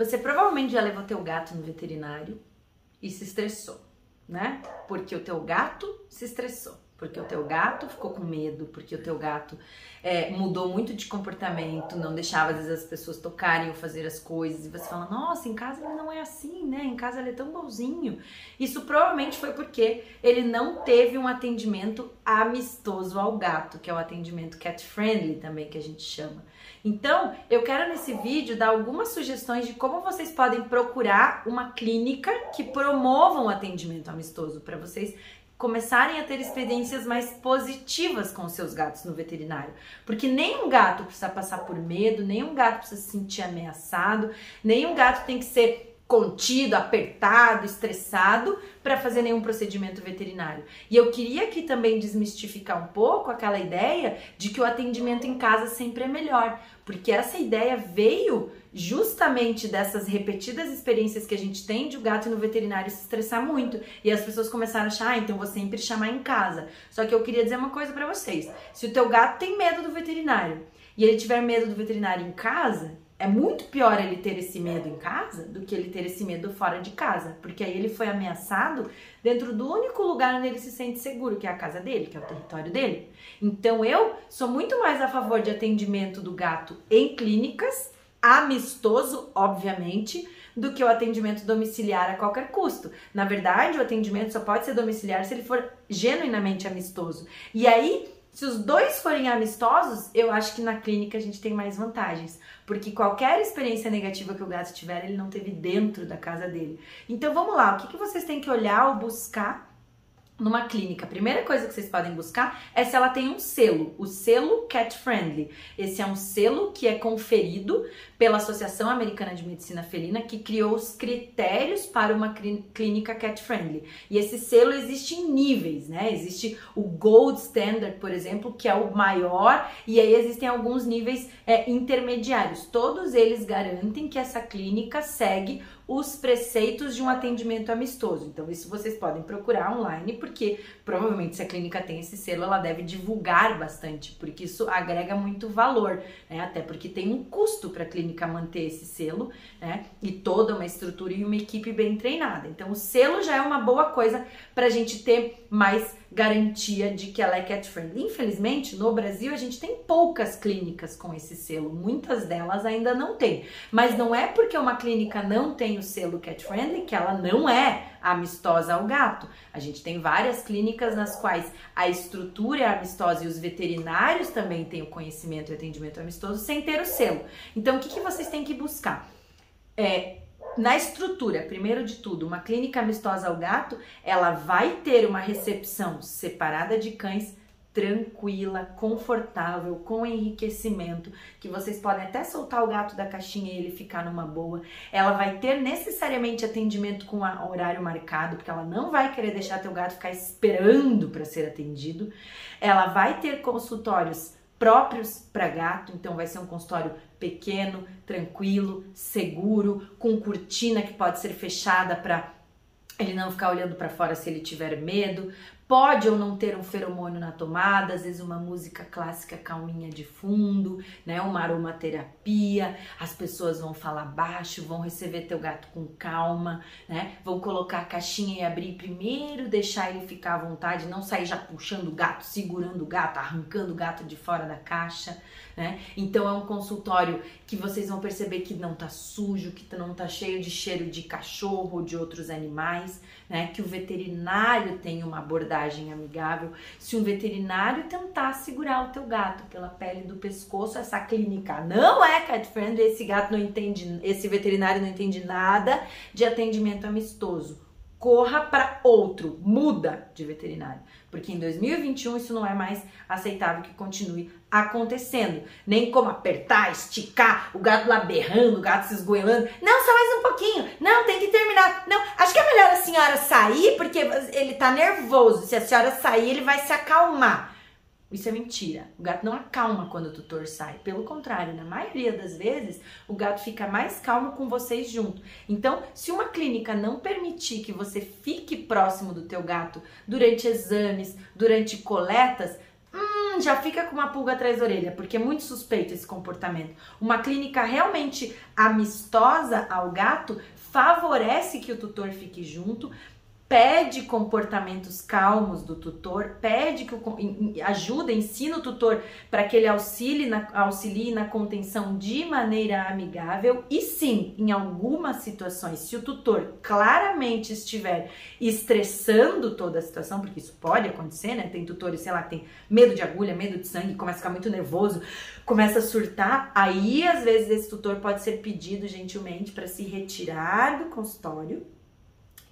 Você provavelmente já levou teu gato no veterinário e se estressou, né? Porque o teu gato se estressou porque o teu gato ficou com medo, porque o teu gato é, mudou muito de comportamento, não deixava às vezes as pessoas tocarem ou fazer as coisas, e você fala, nossa, em casa ele não é assim, né? Em casa ele é tão bonzinho. Isso provavelmente foi porque ele não teve um atendimento amistoso ao gato, que é o atendimento cat friendly também que a gente chama. Então, eu quero nesse vídeo dar algumas sugestões de como vocês podem procurar uma clínica que promova um atendimento amistoso para vocês começarem a ter experiências mais positivas com seus gatos no veterinário. Porque nenhum gato precisa passar por medo, nenhum gato precisa se sentir ameaçado, nenhum gato tem que ser contido, apertado, estressado para fazer nenhum procedimento veterinário. E eu queria aqui também desmistificar um pouco aquela ideia de que o atendimento em casa sempre é melhor, porque essa ideia veio justamente dessas repetidas experiências que a gente tem de o gato no veterinário se estressar muito. E as pessoas começaram a achar, ah, então vou sempre chamar em casa. Só que eu queria dizer uma coisa para vocês. Se o teu gato tem medo do veterinário e ele tiver medo do veterinário em casa, é muito pior ele ter esse medo em casa do que ele ter esse medo fora de casa, porque aí ele foi ameaçado dentro do único lugar onde ele se sente seguro, que é a casa dele, que é o território dele. Então eu sou muito mais a favor de atendimento do gato em clínicas, amistoso, obviamente, do que o atendimento domiciliar a qualquer custo. Na verdade, o atendimento só pode ser domiciliar se ele for genuinamente amistoso. E aí se os dois forem amistosos, eu acho que na clínica a gente tem mais vantagens, porque qualquer experiência negativa que o gato tiver, ele não teve dentro da casa dele. Então vamos lá, o que, que vocês têm que olhar ou buscar numa clínica, a primeira coisa que vocês podem buscar é se ela tem um selo, o selo Cat Friendly. Esse é um selo que é conferido pela Associação Americana de Medicina Felina, que criou os critérios para uma clínica Cat Friendly. E esse selo existe em níveis, né? Existe o Gold Standard, por exemplo, que é o maior, e aí existem alguns níveis é, intermediários. Todos eles garantem que essa clínica segue os preceitos de um atendimento amistoso. Então, isso vocês podem procurar online, porque provavelmente se a clínica tem esse selo, ela deve divulgar bastante, porque isso agrega muito valor, né? Até porque tem um custo para a clínica manter esse selo, né? E toda uma estrutura e uma equipe bem treinada. Então, o selo já é uma boa coisa para a gente ter mais garantia de que ela é cat friendly. Infelizmente, no Brasil a gente tem poucas clínicas com esse selo, muitas delas ainda não tem. Mas não é porque uma clínica não tem o selo cat friendly que ela não é amistosa ao gato. A gente tem várias clínicas nas quais a estrutura é amistosa e os veterinários também têm o conhecimento e atendimento amistoso sem ter o selo. Então, o que, que vocês têm que buscar? É, na estrutura, primeiro de tudo, uma clínica amistosa ao gato, ela vai ter uma recepção separada de cães tranquila, confortável, com enriquecimento, que vocês podem até soltar o gato da caixinha e ele ficar numa boa. Ela vai ter necessariamente atendimento com horário marcado, porque ela não vai querer deixar teu gato ficar esperando para ser atendido. Ela vai ter consultórios próprios para gato, então vai ser um consultório pequeno, tranquilo, seguro, com cortina que pode ser fechada para ele não ficar olhando para fora se ele tiver medo. Pode ou não ter um feromônio na tomada, às vezes uma música clássica calminha de fundo, né? Uma aromaterapia. As pessoas vão falar baixo, vão receber teu gato com calma, né? Vão colocar a caixinha e abrir primeiro, deixar ele ficar à vontade, não sair já puxando o gato, segurando o gato, arrancando o gato de fora da caixa, né? Então é um consultório que vocês vão perceber que não tá sujo, que não tá cheio de cheiro de cachorro ou de outros animais, né? Que o veterinário tem uma abordagem amigável. Se um veterinário tentar segurar o teu gato pela pele do pescoço, essa clínica não é cat friendly, esse gato não entende, esse veterinário não entende nada de atendimento amistoso corra para outro, muda de veterinário, porque em 2021 isso não é mais aceitável que continue acontecendo. Nem como apertar, esticar, o gato lá berrando, o gato se esgoelando. Não, só mais um pouquinho. Não, tem que terminar. Não, acho que é melhor a senhora sair porque ele tá nervoso. Se a senhora sair, ele vai se acalmar. Isso é mentira. O gato não acalma quando o tutor sai. Pelo contrário, na maioria das vezes, o gato fica mais calmo com vocês junto. Então, se uma clínica não permitir que você fique próximo do teu gato durante exames, durante coletas, hum, já fica com uma pulga atrás da orelha, porque é muito suspeito esse comportamento. Uma clínica realmente amistosa ao gato favorece que o tutor fique junto, pede comportamentos calmos do tutor, pede que o, ajuda, ensina o tutor para que ele auxilie na, auxilie na contenção de maneira amigável e sim, em algumas situações, se o tutor claramente estiver estressando toda a situação, porque isso pode acontecer, né? Tem tutores, sei lá, que tem medo de agulha, medo de sangue, começa a ficar muito nervoso, começa a surtar, aí às vezes esse tutor pode ser pedido gentilmente para se retirar do consultório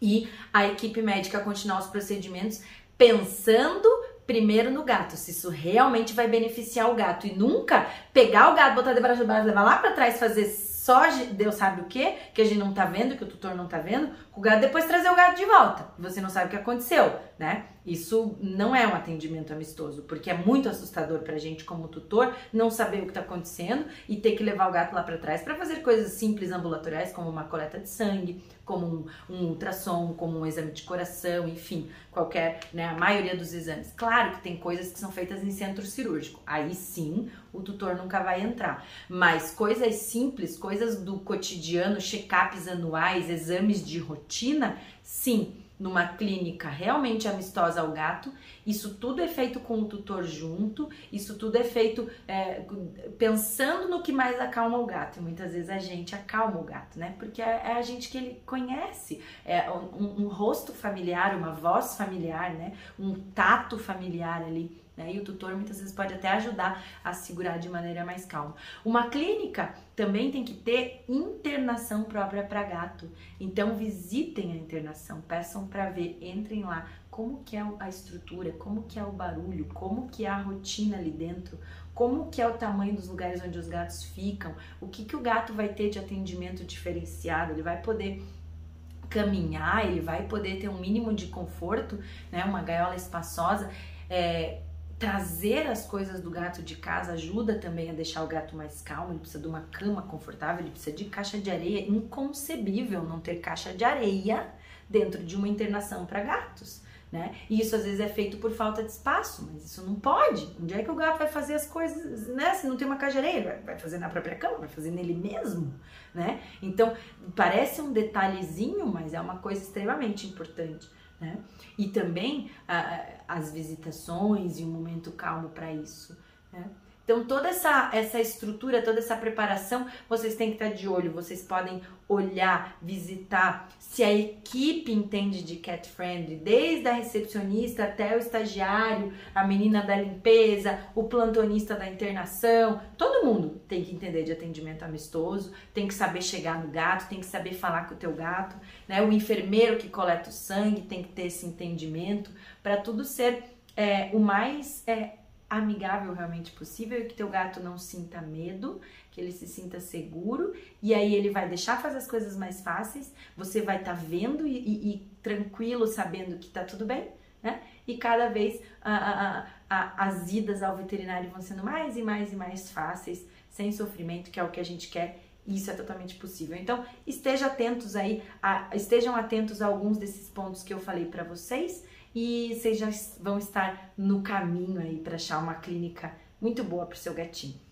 e a equipe médica continuar os procedimentos pensando primeiro no gato, se isso realmente vai beneficiar o gato e nunca pegar o gato, botar debaixo do braço, levar lá para trás, fazer só Deus sabe o que, que a gente não tá vendo, que o tutor não tá vendo, o gato depois trazer o gato de volta. Você não sabe o que aconteceu, né? Isso não é um atendimento amistoso, porque é muito assustador pra gente como tutor não saber o que tá acontecendo e ter que levar o gato lá para trás para fazer coisas simples ambulatoriais, como uma coleta de sangue, como um, um, ultrassom, como um exame de coração, enfim, qualquer, né, a maioria dos exames. Claro que tem coisas que são feitas em centro cirúrgico. Aí sim, o tutor nunca vai entrar. Mas coisas simples, coisas do cotidiano, check-ups anuais, exames de rotina, sim numa clínica realmente amistosa ao gato. Isso tudo é feito com o tutor junto, isso tudo é feito é, pensando no que mais acalma o gato. E muitas vezes a gente acalma o gato, né? Porque é, é a gente que ele conhece, é um, um rosto familiar, uma voz familiar, né? Um tato familiar ali né? E o tutor muitas vezes pode até ajudar a segurar de maneira mais calma. Uma clínica também tem que ter internação própria para gato. Então visitem a internação, peçam para ver, entrem lá como que é a estrutura, como que é o barulho, como que é a rotina ali dentro, como que é o tamanho dos lugares onde os gatos ficam, o que que o gato vai ter de atendimento diferenciado, ele vai poder caminhar, ele vai poder ter um mínimo de conforto, né, uma gaiola espaçosa, é, trazer as coisas do gato de casa ajuda também a deixar o gato mais calmo. Ele precisa de uma cama confortável, ele precisa de caixa de areia. Inconcebível não ter caixa de areia dentro de uma internação para gatos. Né? E isso às vezes é feito por falta de espaço, mas isso não pode. Onde é que o gato vai fazer as coisas, né? Se não tem uma caixa de areia, vai fazer na própria cama, vai fazer nele mesmo, né? Então, parece um detalhezinho, mas é uma coisa extremamente importante. Né? E também a, as visitações e um momento calmo para isso. Né? Então, toda essa, essa estrutura, toda essa preparação, vocês têm que estar de olho. Vocês podem olhar, visitar, se a equipe entende de cat friendly, desde a recepcionista até o estagiário, a menina da limpeza, o plantonista da internação, todo mundo tem que entender de atendimento amistoso, tem que saber chegar no gato, tem que saber falar com o teu gato, né? O enfermeiro que coleta o sangue tem que ter esse entendimento para tudo ser é, o mais é, amigável realmente possível que teu gato não sinta medo, que ele se sinta seguro e aí ele vai deixar fazer as coisas mais fáceis, você vai estar tá vendo e, e, e, tranquilo, sabendo que tá tudo bem, né? E cada vez a, a, a, as idas ao veterinário vão sendo mais e mais e mais fáceis, sem sofrimento, que é o que a gente quer isso é totalmente possível. Então, esteja atentos aí, a, estejam atentos a alguns desses pontos que eu falei para vocês e vocês já vão estar no caminho aí para achar uma clínica muito boa para o seu gatinho.